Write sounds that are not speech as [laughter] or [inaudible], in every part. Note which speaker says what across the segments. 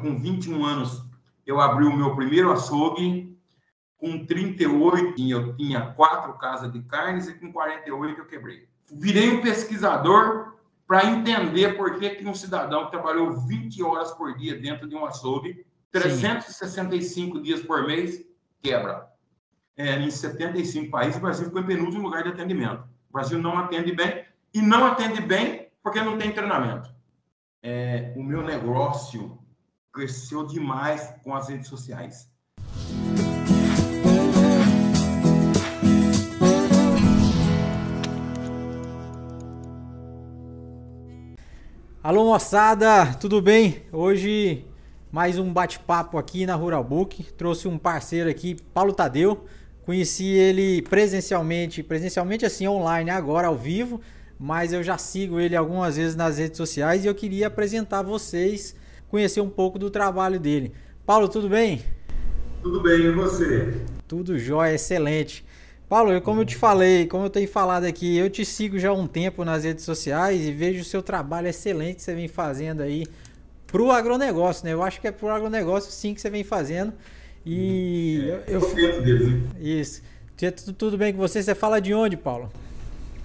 Speaker 1: Com 21 anos, eu abri o meu primeiro açougue. Com 38, eu tinha quatro casas de carnes e com 48 eu quebrei. Virei um pesquisador para entender por que, que um cidadão que trabalhou 20 horas por dia dentro de um açougue, 365 Sim. dias por mês, quebra. É, em 75 países, o Brasil ficou em penúltimo lugar de atendimento. O Brasil não atende bem e não atende bem porque não tem treinamento. É, o meu negócio cresceu demais com as redes sociais.
Speaker 2: Alô moçada, tudo bem? Hoje mais um bate-papo aqui na Rural Book. Trouxe um parceiro aqui, Paulo Tadeu. Conheci ele presencialmente, presencialmente assim online agora ao vivo, mas eu já sigo ele algumas vezes nas redes sociais e eu queria apresentar vocês conhecer um pouco do trabalho dele. Paulo, tudo bem?
Speaker 1: Tudo bem, e você?
Speaker 2: Tudo jóia, excelente. Paulo, como eu te falei, como eu tenho falado aqui, eu te sigo já há um tempo nas redes sociais e vejo o seu trabalho excelente que você vem fazendo aí pro agronegócio, né? Eu acho que é pro agronegócio sim que você vem fazendo. E é, eu, eu dele, né? Isso. Tudo, tudo bem com você? Você fala de onde, Paulo?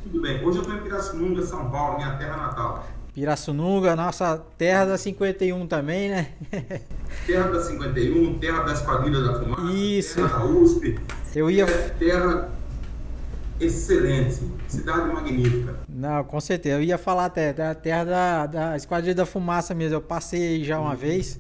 Speaker 1: Tudo bem. Hoje eu estou em Pirassununga, São Paulo, minha terra natal.
Speaker 2: Pirassununga, nossa terra da 51 também, né? [laughs]
Speaker 1: terra da 51, terra da Esquadrilha da Fumaça,
Speaker 2: Isso.
Speaker 1: terra da USP.
Speaker 2: Eu ia...
Speaker 1: É terra excelente, cidade magnífica.
Speaker 2: Não, com certeza. Eu ia falar até da terra da, da Esquadrilha da Fumaça mesmo. Eu passei já uma uhum. vez.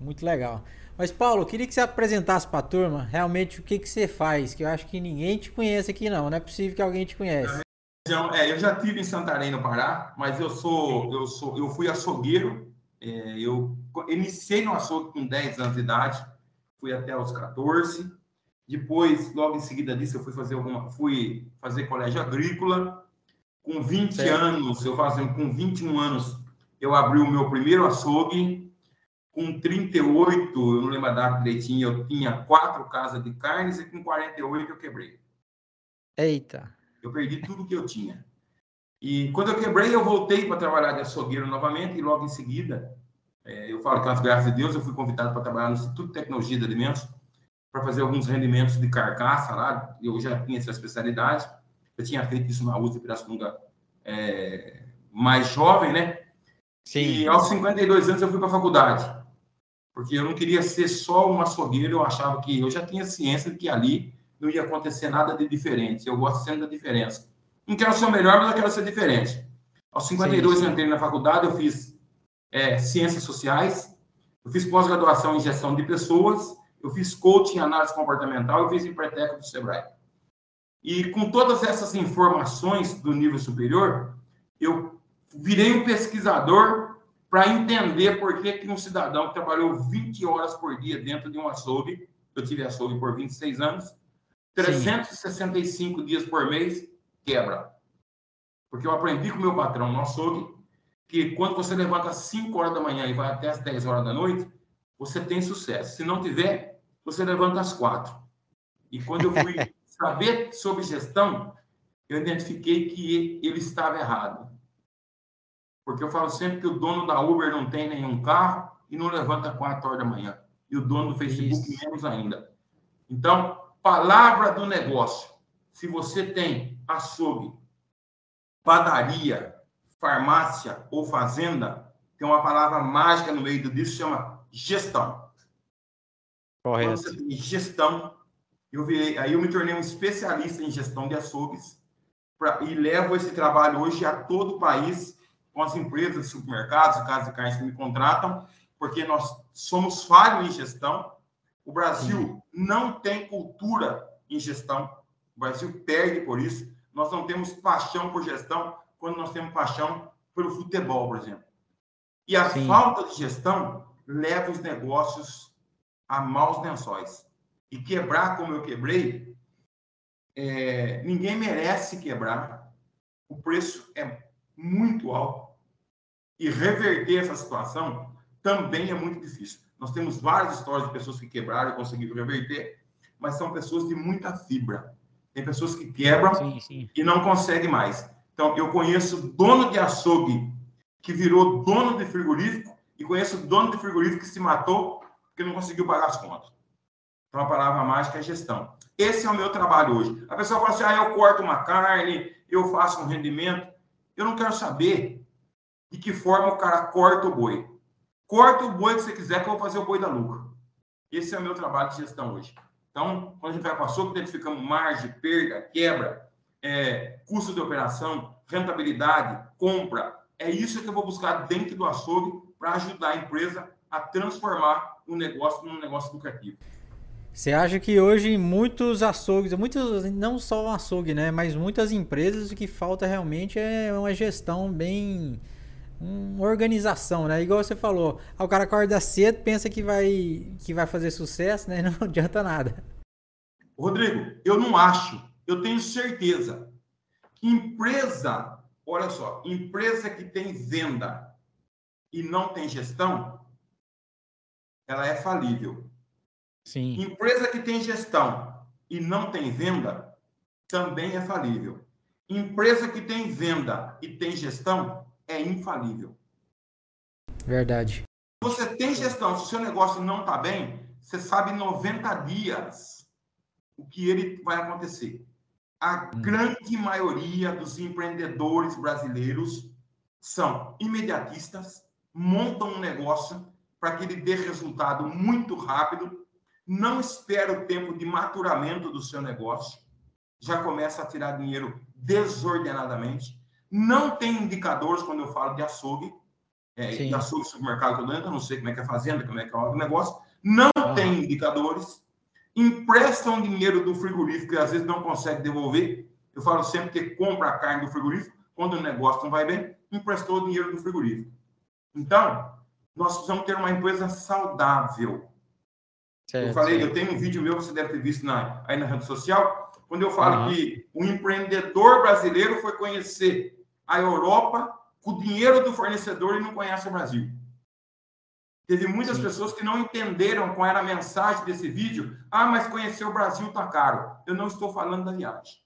Speaker 2: Muito legal. Mas, Paulo, queria que você apresentasse para a turma realmente o que, que você faz, que eu acho que ninguém te conhece aqui não. Não é possível que alguém te conhece.
Speaker 1: Então, é, eu já tive em Santarém, no Pará, mas eu sou, eu sou, eu fui açougueiro. É, eu iniciei no açougue com 10 anos de idade, fui até os 14. Depois, logo em seguida disso, eu fui fazer alguma, fui fazer colégio agrícola. Com 20 certo. anos, eu fazia com 21 anos, eu abri o meu primeiro açougue. Com 38, eu não lembro a data direitinho, eu tinha quatro casas de carnes e com 48 eu quebrei.
Speaker 2: Eita.
Speaker 1: Eu perdi tudo que eu tinha. E quando eu quebrei, eu voltei para trabalhar de açougueiro novamente, e logo em seguida, é, eu falo que, as graças de Deus, eu fui convidado para trabalhar no Instituto de Tecnologia de Alimentos, para fazer alguns rendimentos de carcaça lá. Eu já tinha essa especialidade. Eu tinha feito isso na USP Pirassununga é, mais jovem, né? Sim. E aos 52 anos eu fui para a faculdade. Porque eu não queria ser só um açougueiro, eu achava que eu já tinha ciência de que ali não ia acontecer nada de diferente. Eu gosto sempre da diferença. Não quero ser o melhor, mas eu quero ser diferente. Aos 52 sim, sim. eu entrei na faculdade, eu fiz é, ciências sociais, eu fiz pós-graduação em gestão de pessoas, eu fiz coaching em análise comportamental, eu fiz empréstimo do Sebrae. E com todas essas informações do nível superior, eu virei um pesquisador para entender por que, que um cidadão que trabalhou 20 horas por dia dentro de um açougue, eu tive açougue por 26 anos, 365 Sim. dias por mês, quebra. Porque eu aprendi com meu patrão no açougue que quando você levanta às 5 horas da manhã e vai até às 10 horas da noite, você tem sucesso. Se não tiver, você levanta às 4. E quando eu fui [laughs] saber sobre gestão, eu identifiquei que ele estava errado. Porque eu falo sempre que o dono da Uber não tem nenhum carro e não levanta às 4 horas da manhã. E o dono do Facebook Isso. menos ainda. Então, palavra do negócio. Se você tem açougue, padaria, farmácia ou fazenda, tem uma palavra mágica no meio disso, chama gestão. Correto. Quando você tem gestão, eu virei, aí eu me tornei um especialista em gestão de açougues pra, e levo esse trabalho hoje a todo o país com as empresas, supermercados, casas de carnes que me contratam, porque nós somos falhos em gestão o Brasil Sim. não tem cultura em gestão. O Brasil perde por isso. Nós não temos paixão por gestão quando nós temos paixão pelo futebol, por exemplo. E a Sim. falta de gestão leva os negócios a maus lençóis. E quebrar como eu quebrei, é, ninguém merece quebrar. O preço é muito alto. E reverter essa situação também é muito difícil. Nós temos várias histórias de pessoas que quebraram e conseguiram reverter, mas são pessoas de muita fibra. Tem pessoas que quebram sim, sim. e não conseguem mais. Então, eu conheço dono de açougue que virou dono de frigorífico e conheço dono de frigorífico que se matou porque não conseguiu pagar as contas. Então, a palavra mágica é gestão. Esse é o meu trabalho hoje. A pessoa fala assim, ah, eu corto uma carne, eu faço um rendimento. Eu não quero saber de que forma o cara corta o boi. Corta o boi que você quiser, que eu vou fazer o boi da lucro. Esse é o meu trabalho de gestão hoje. Então, quando a gente vai para o açougue, identificamos margem, perda, quebra, é, custo de operação, rentabilidade, compra. É isso que eu vou buscar dentro do açougue para ajudar a empresa a transformar o negócio num negócio lucrativo.
Speaker 2: Você acha que hoje muitos açougues, muitos, não só o açougue, né, mas muitas empresas, o que falta realmente é uma gestão bem uma organização, né? Igual você falou, o cara acorda cedo, pensa que vai que vai fazer sucesso, né? [laughs] Não adianta nada.
Speaker 1: Rodrigo, eu não acho, eu tenho certeza empresa, olha só, empresa que tem venda e não tem gestão, ela é falível. Sim. Empresa que tem gestão e não tem venda também é falível. Empresa que tem venda e tem gestão é infalível.
Speaker 2: Verdade.
Speaker 1: Você tem gestão, se o seu negócio não está bem, você sabe 90 dias o que ele vai acontecer. A hum. grande maioria dos empreendedores brasileiros são imediatistas, montam um negócio para que ele dê resultado muito rápido, não espera o tempo de maturamento do seu negócio, já começa a tirar dinheiro desordenadamente, não tem indicadores quando eu falo de açougue, é, de açougue supermercado que eu não sei como é que é a fazenda, como é que é o negócio, não tem indicadores, emprestam dinheiro do frigorífico e às vezes não consegue devolver. Eu falo sempre que compra a carne do frigorífico, quando o negócio não vai bem, emprestou o dinheiro do frigorífico. Então, nós precisamos ter uma empresa saudável. Certo, eu falei, certo. eu tenho um vídeo meu que você deve ter visto na, aí na rede social, quando eu falo uhum. que o empreendedor brasileiro foi conhecer a Europa com o dinheiro do fornecedor e não conhece o Brasil. Teve muitas Sim. pessoas que não entenderam qual era a mensagem desse vídeo. Ah, mas conhecer o Brasil está caro. Eu não estou falando da viagem.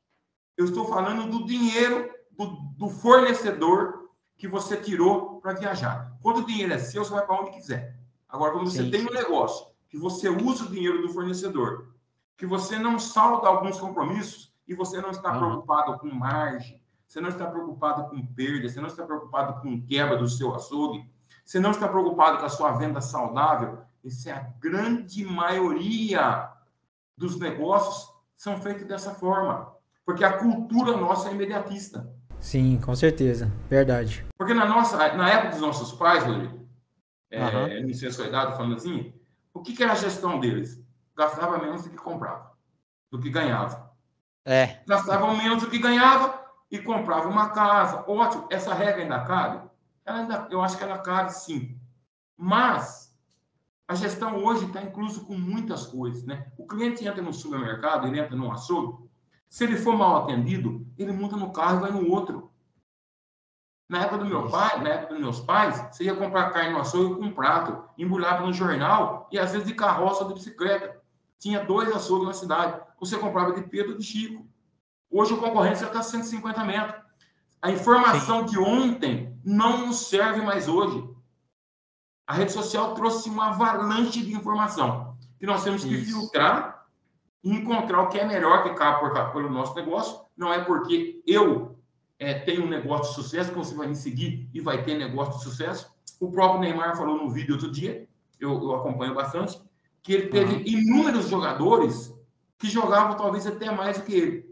Speaker 1: Eu estou falando do dinheiro do, do fornecedor que você tirou para viajar. Quando o dinheiro é seu, você vai para onde quiser. Agora, quando você sim, tem um negócio, que você usa o dinheiro do fornecedor, que você não salda alguns compromissos e você não está uhum. preocupado com margem, você não está preocupado com perda, você não está preocupado com quebra do seu açougue, você não está preocupado com a sua venda saudável, essa é a grande maioria dos negócios são feitos dessa forma. Porque a cultura nossa é imediatista.
Speaker 2: Sim, com certeza. Verdade.
Speaker 1: Porque na nossa, na época dos nossos pais, Rodrigo, é, uhum. sua idade, falando assim, o que, que era a gestão deles? Gastava menos do que comprava, do que ganhava. É. Gastavam menos do que ganhava e comprava uma casa. Ótimo, essa regra ainda cabe? Ela ainda, eu acho que ela cabe sim. Mas a gestão hoje está incluso com muitas coisas. Né? O cliente entra no supermercado, ele entra num açougue, se ele for mal atendido, ele monta no carro e vai no outro. Na época do meu pai, na época dos meus pais, você ia comprar carne no açougue com um prato, embrulhava no jornal e às vezes de carroça ou de bicicleta. Tinha dois açougues na cidade. Você comprava de Pedro ou de Chico. Hoje a concorrência está 150 metros. A informação Sim. de ontem não nos serve mais hoje. A rede social trouxe uma avalanche de informação que nós temos que Isso. filtrar e encontrar o que é melhor que cabe por, pelo nosso negócio. Não é porque eu é, tenho um negócio de sucesso que você vai me seguir e vai ter negócio de sucesso. O próprio Neymar falou no vídeo outro dia, eu, eu acompanho bastante, que ele teve uhum. inúmeros jogadores que jogavam talvez até mais do que ele.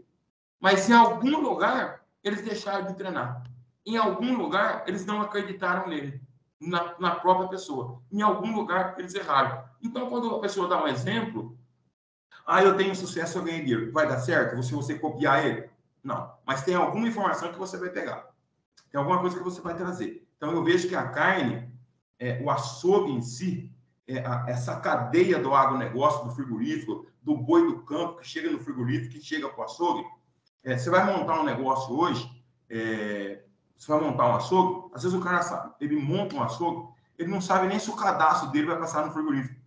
Speaker 1: Mas em algum lugar eles deixaram de treinar. Em algum lugar eles não acreditaram nele, na, na própria pessoa. Em algum lugar eles erraram. Então, quando a pessoa dá um exemplo, ah, eu tenho sucesso, eu ganhei dinheiro. Vai dar certo se você copiar ele? Não. Mas tem alguma informação que você vai pegar. Tem alguma coisa que você vai trazer. Então, eu vejo que a carne, é, o açougue em si, é, a, essa cadeia do agronegócio, do frigorífico, do boi do campo, que chega no frigorífico, que chega para o açougue, é, você vai montar um negócio hoje, é, você vai montar um açougue, às vezes o cara sabe, ele monta um açougue, ele não sabe nem se o cadastro dele vai passar no frigorífico.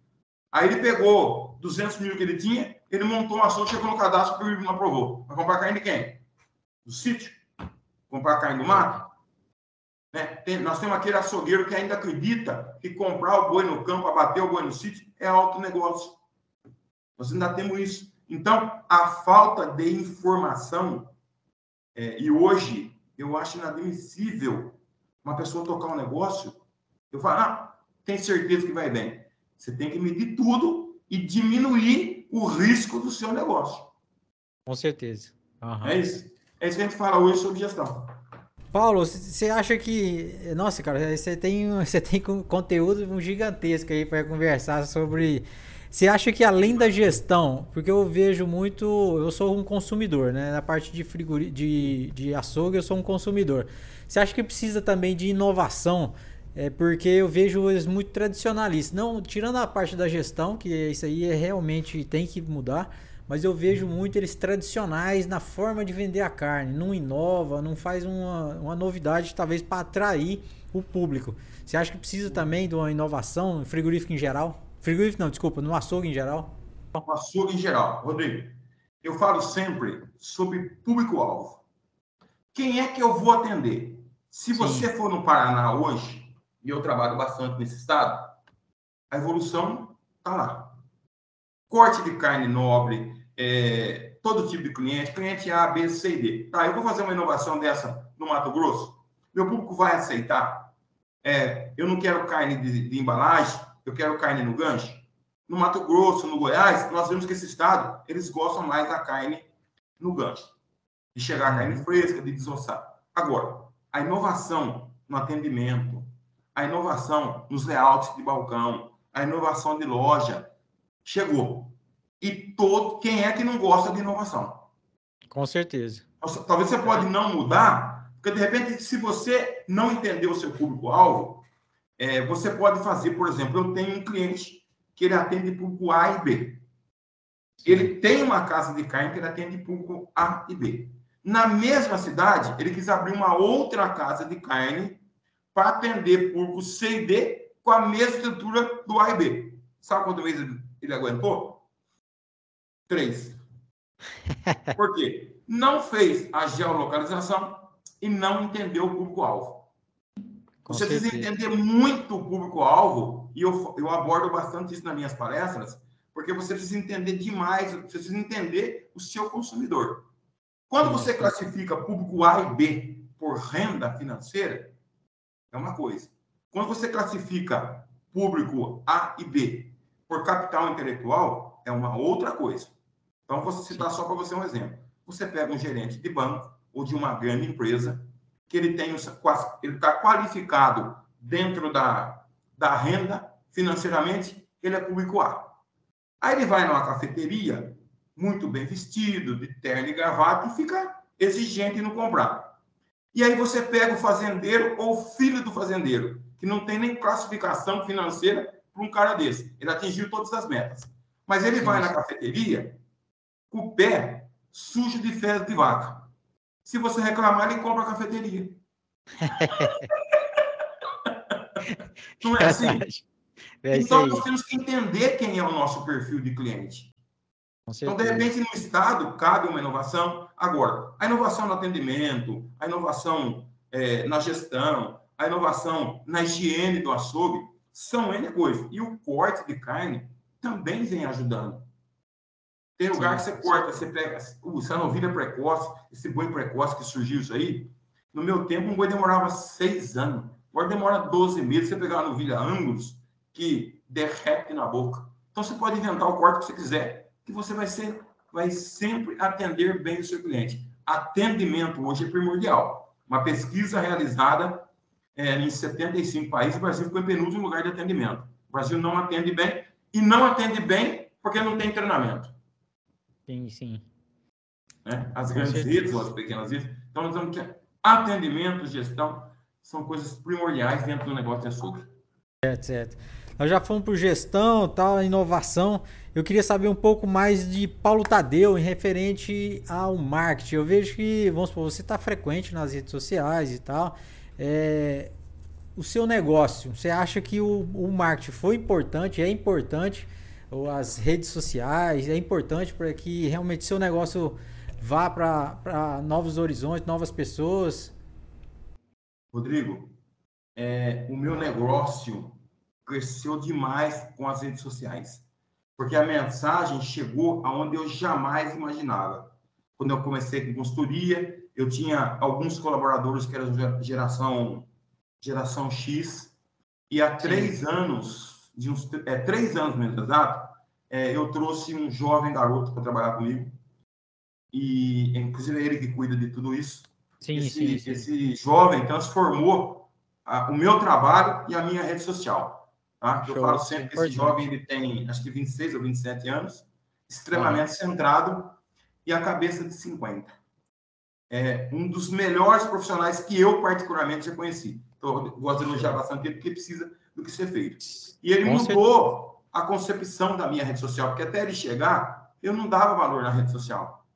Speaker 1: Aí ele pegou 200 mil que ele tinha, ele montou uma ação, chegou no cadastro que ele não aprovou. Vai comprar carne de quem? Do sítio? Comprar carne do mato? Né? Tem, nós temos aquele açougueiro que ainda acredita que comprar o boi no campo, abater o boi no sítio, é alto negócio. Nós ainda temos isso. Então, a falta de informação, é, e hoje eu acho inadmissível uma pessoa tocar um negócio, eu falo, ah, tem certeza que vai bem. Você tem que medir tudo e diminuir o risco do seu negócio.
Speaker 2: Com certeza.
Speaker 1: Uhum. É isso. É isso que a gente fala hoje sobre gestão.
Speaker 2: Paulo, você acha que. Nossa, cara, você tem, [laughs] você tem conteúdo gigantesco aí para conversar sobre. Você acha que além da gestão, porque eu vejo muito, eu sou um consumidor, né? Na parte de frigori, de, de açougue, eu sou um consumidor. Você acha que precisa também de inovação? É porque eu vejo eles muito tradicionalistas. Não, tirando a parte da gestão, que isso aí é, realmente tem que mudar mas eu vejo muito eles tradicionais na forma de vender a carne. Não inova, não faz uma, uma novidade, talvez para atrair o público. Você acha que precisa também de uma inovação no frigorífico em geral? Frigorífico não, desculpa, no açougue em geral?
Speaker 1: No açougue em geral. Rodrigo, eu falo sempre sobre público-alvo. Quem é que eu vou atender? Se Sim. você for no Paraná hoje, e eu trabalho bastante nesse estado, a evolução está lá. Corte de carne nobre, é, todo tipo de cliente, cliente A, B, C e D. Tá, eu vou fazer uma inovação dessa no Mato Grosso, meu público vai aceitar? É, eu não quero carne de, de, embalagem, eu quero carne no gancho. No Mato Grosso, no Goiás, nós vemos que esse estado, eles gostam mais da carne no gancho. De chegar a carne uhum. fresca, de desossar. Agora, a inovação no atendimento, a inovação nos layouts de balcão, a inovação de loja, chegou. E todo quem é que não gosta de inovação?
Speaker 2: Com certeza.
Speaker 1: Talvez você pode não mudar, porque de repente, se você não entender o seu público-alvo, é, você pode fazer, por exemplo, eu tenho um cliente que ele atende público A e B. Ele tem uma casa de carne que ele atende público A e B. Na mesma cidade, ele quis abrir uma outra casa de carne para atender público C e D com a mesma estrutura do A e B. Sabe quantas vezes ele aguentou? Três. [laughs] Por quê? Não fez a geolocalização e não entendeu o público-alvo. Você precisa entender muito o público-alvo, e eu, eu abordo bastante isso nas minhas palestras, porque você precisa entender demais, você precisa entender o seu consumidor. Quando você classifica público A e B por renda financeira, é uma coisa. Quando você classifica público A e B por capital intelectual, é uma outra coisa. Então, vou citar só para você um exemplo. Você pega um gerente de banco ou de uma grande empresa que ele tem ele está qualificado dentro da, da renda financeiramente, ele é público A. Aí ele vai numa cafeteria, muito bem vestido, de terno e gravata, e fica exigente no comprar. E aí você pega o fazendeiro ou filho do fazendeiro, que não tem nem classificação financeira para um cara desse. Ele atingiu todas as metas. Mas ele vai na cafeteria com o pé sujo de fezes de vaca. Se você reclamar, ele compra a cafeteria. [laughs] Não é assim? É então, nós temos que entender quem é o nosso perfil de cliente. Então, de repente, no Estado, cabe uma inovação. Agora, a inovação no atendimento, a inovação é, na gestão, a inovação na higiene do açougue, são N coisas. E o corte de carne também vem ajudando. Tem lugar que você corta, você pega uh, essa novilha precoce, esse boi precoce que surgiu isso aí. No meu tempo, um boi demorava seis anos. Agora demora 12 meses você pegar uma novilha Angus que derrete na boca. Então você pode inventar o corte que você quiser, que você vai ser, vai sempre atender bem o seu cliente. Atendimento hoje é primordial. Uma pesquisa realizada é, em 75 países, o Brasil ficou em penúltimo lugar de atendimento. O Brasil não atende bem e não atende bem porque não tem treinamento.
Speaker 2: Sim, sim.
Speaker 1: Né? As grandes redes ou as pequenas redes. Então, nós vamos que atendimento, gestão, são coisas primordiais dentro do negócio de açúcar.
Speaker 2: Certo, certo. Nós já fomos por gestão, tal, inovação. Eu queria saber um pouco mais de Paulo Tadeu em referente ao marketing. Eu vejo que, vamos supor, você está frequente nas redes sociais e tal. É, o seu negócio, você acha que o, o marketing foi importante, é importante ou as redes sociais, é importante para que realmente seu negócio vá para novos horizontes, novas pessoas?
Speaker 1: Rodrigo, é, o meu negócio cresceu demais com as redes sociais, porque a mensagem chegou aonde eu jamais imaginava. Quando eu comecei com consultoria, eu tinha alguns colaboradores que eram geração geração X e há três Sim. anos, de uns é, três anos mesmo exato, é, eu trouxe um jovem garoto para trabalhar comigo e inclusive é ele que cuida de tudo isso. Sim, esse, sim, sim. esse jovem transformou a, o meu trabalho e a minha rede social. Tá? Eu falo sempre que esse jovem ele tem acho que 26 ou 27 anos, extremamente ah. centrado e a cabeça de 50. É um dos melhores profissionais que eu particularmente já conheci. Então, gosto de elogiar bastante ele porque precisa do que ser feito. E ele Com mudou certeza. a concepção da minha rede social, porque até ele chegar, eu não dava valor na rede social.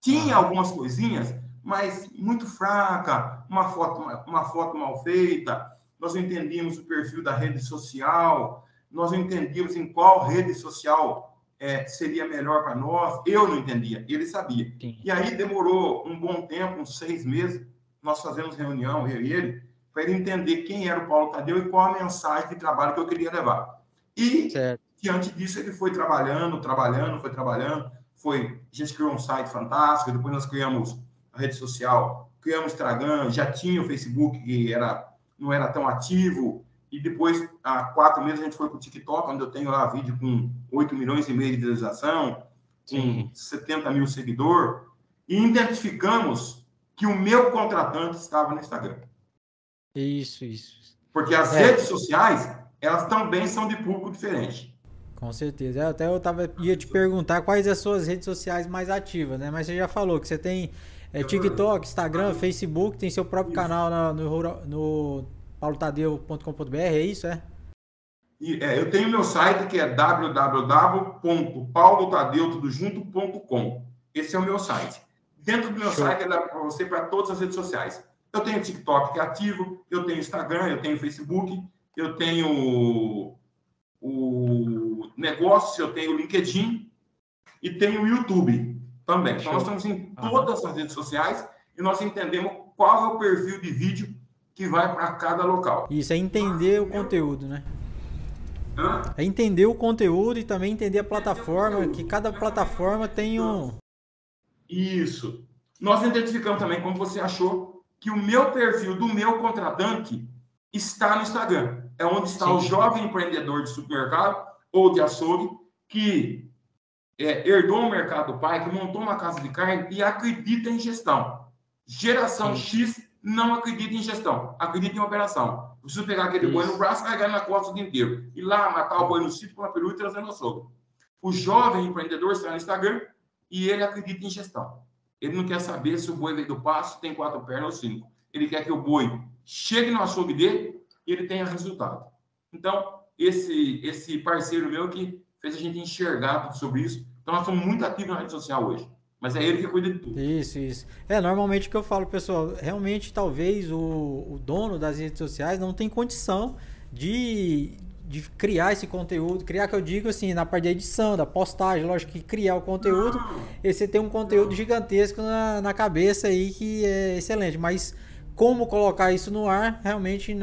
Speaker 1: Tinha algumas coisinhas, mas muito fraca, uma foto, uma foto mal feita, nós não entendíamos o perfil da rede social, nós não entendíamos em qual rede social é, seria melhor para nós. Eu não entendia, ele sabia. Sim. E aí demorou um bom tempo, uns seis meses, nós fazemos reunião, eu e ele, para ele entender quem era o Paulo Tadeu e qual a mensagem de trabalho que eu queria levar. E, certo. diante disso, ele foi trabalhando, trabalhando, foi trabalhando, foi, a gente criou um site fantástico, depois nós criamos a rede social, criamos Instagram, já tinha o Facebook, que era, não era tão ativo, e depois, há quatro meses, a gente foi para o TikTok, onde eu tenho lá vídeo com 8 milhões e meio de visualização, com Sim. 70 mil seguidores, e identificamos que o meu contratante estava no Instagram.
Speaker 2: Isso, isso.
Speaker 1: Porque as é. redes sociais, elas também são de público diferente.
Speaker 2: Com certeza. Até eu tava, ia te perguntar quais as suas redes sociais mais ativas, né? Mas você já falou que você tem é, TikTok, Instagram, Facebook, tem seu próprio canal no, no paulotadeu.com.br, é isso, é?
Speaker 1: é? Eu tenho meu site que é www.paulotadeu.com. Esse é o meu site. Dentro do meu Show. site, é para você para todas as redes sociais. Eu tenho TikTok que é ativo, eu tenho Instagram, eu tenho Facebook, eu tenho o negócio, eu tenho o LinkedIn e tenho o YouTube também. Então, nós estamos em todas as redes sociais e nós entendemos qual é o perfil de vídeo que vai para cada local.
Speaker 2: Isso, é entender o conteúdo, né? Hã? É entender o conteúdo e também entender a plataforma, que cada plataforma tem um.
Speaker 1: Isso. Nós identificamos também, como você achou, que o meu perfil do meu contratante está no Instagram. É onde está Sim. o jovem empreendedor de supermercado ou de açougue que é, herdou o mercado do pai, que montou uma casa de carne e acredita em gestão. Geração Sim. X não acredita em gestão, acredita em operação. Preciso pegar aquele Isso. boi no braço e carregar na costa o dia inteiro. Ir lá, matar o boi no sítio com a peru e trazer no açougue. O jovem empreendedor está no Instagram e ele acredita em gestão. Ele não quer saber se o boi veio do passo, tem quatro pernas ou cinco. Ele quer que o boi chegue no açougue dele e ele tenha resultado. Então, esse, esse parceiro meu que fez a gente enxergar sobre isso. Então, nós somos muito ativos na rede social hoje. Mas é ele que cuida de tudo.
Speaker 2: Isso, isso. É, normalmente o que eu falo, pessoal, realmente talvez o, o dono das redes sociais não tem condição de, de criar esse conteúdo, criar que eu digo assim, na parte da edição, da postagem, lógico que criar o conteúdo, e você tem um conteúdo gigantesco na, na cabeça aí que é excelente, mas como colocar isso no ar, realmente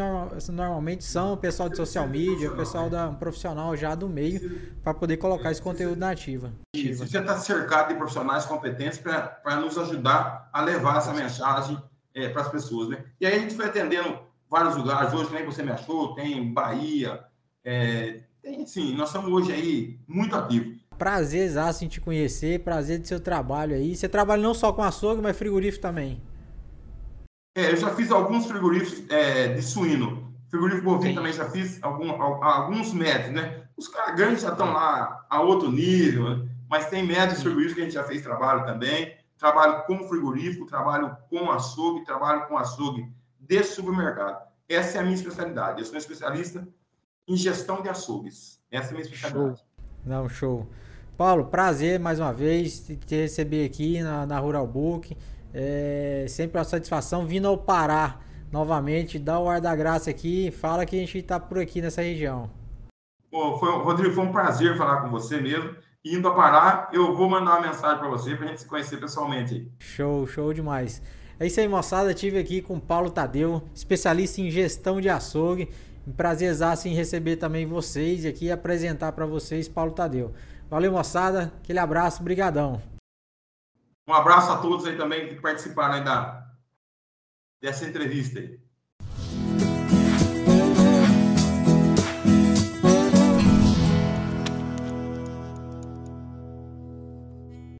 Speaker 2: normalmente são o pessoal de social media, o pessoal da um profissional já do meio, para poder colocar esse conteúdo na ativa.
Speaker 1: Isso, você está cercado de profissionais competentes para nos ajudar a levar essa mensagem é, para as pessoas. Né? E aí a gente foi atendendo vários lugares, hoje nem você me achou, tem Bahia, é, tem, sim, nós estamos hoje aí muito ativos.
Speaker 2: Prazer exato em te conhecer, prazer de seu trabalho aí. Você trabalha não só com açougue, mas frigorífico também.
Speaker 1: É, eu já fiz alguns frigoríficos é, de suíno. Frigorífico bovino Sim. também já fiz algum, alguns métodos, né? Os caras grandes já estão lá a outro nível, né? mas tem métodos frigoríficos que a gente já fez trabalho também. Trabalho com frigorífico, trabalho com açougue, trabalho com açougue de supermercado. Essa é a minha especialidade. Eu sou especialista em gestão de açougues. Essa é a minha especialidade.
Speaker 2: Show. Não, show. Paulo, prazer mais uma vez te receber aqui na, na Rural Book. É sempre uma satisfação vindo ao Pará novamente. Dá o ar da graça aqui. Fala que a gente está por aqui nessa região.
Speaker 1: Pô, foi, Rodrigo, foi um prazer falar com você mesmo. Indo a Pará, eu vou mandar uma mensagem para você para a gente se conhecer pessoalmente.
Speaker 2: Show, show demais. É isso aí, moçada. Tive aqui com o Paulo Tadeu, especialista em gestão de açougue. Prazerzaço em receber também vocês e aqui apresentar para vocês Paulo Tadeu. Valeu, moçada. Aquele abraço, brigadão.
Speaker 1: Um abraço a todos aí também que participaram aí da, dessa entrevista aí.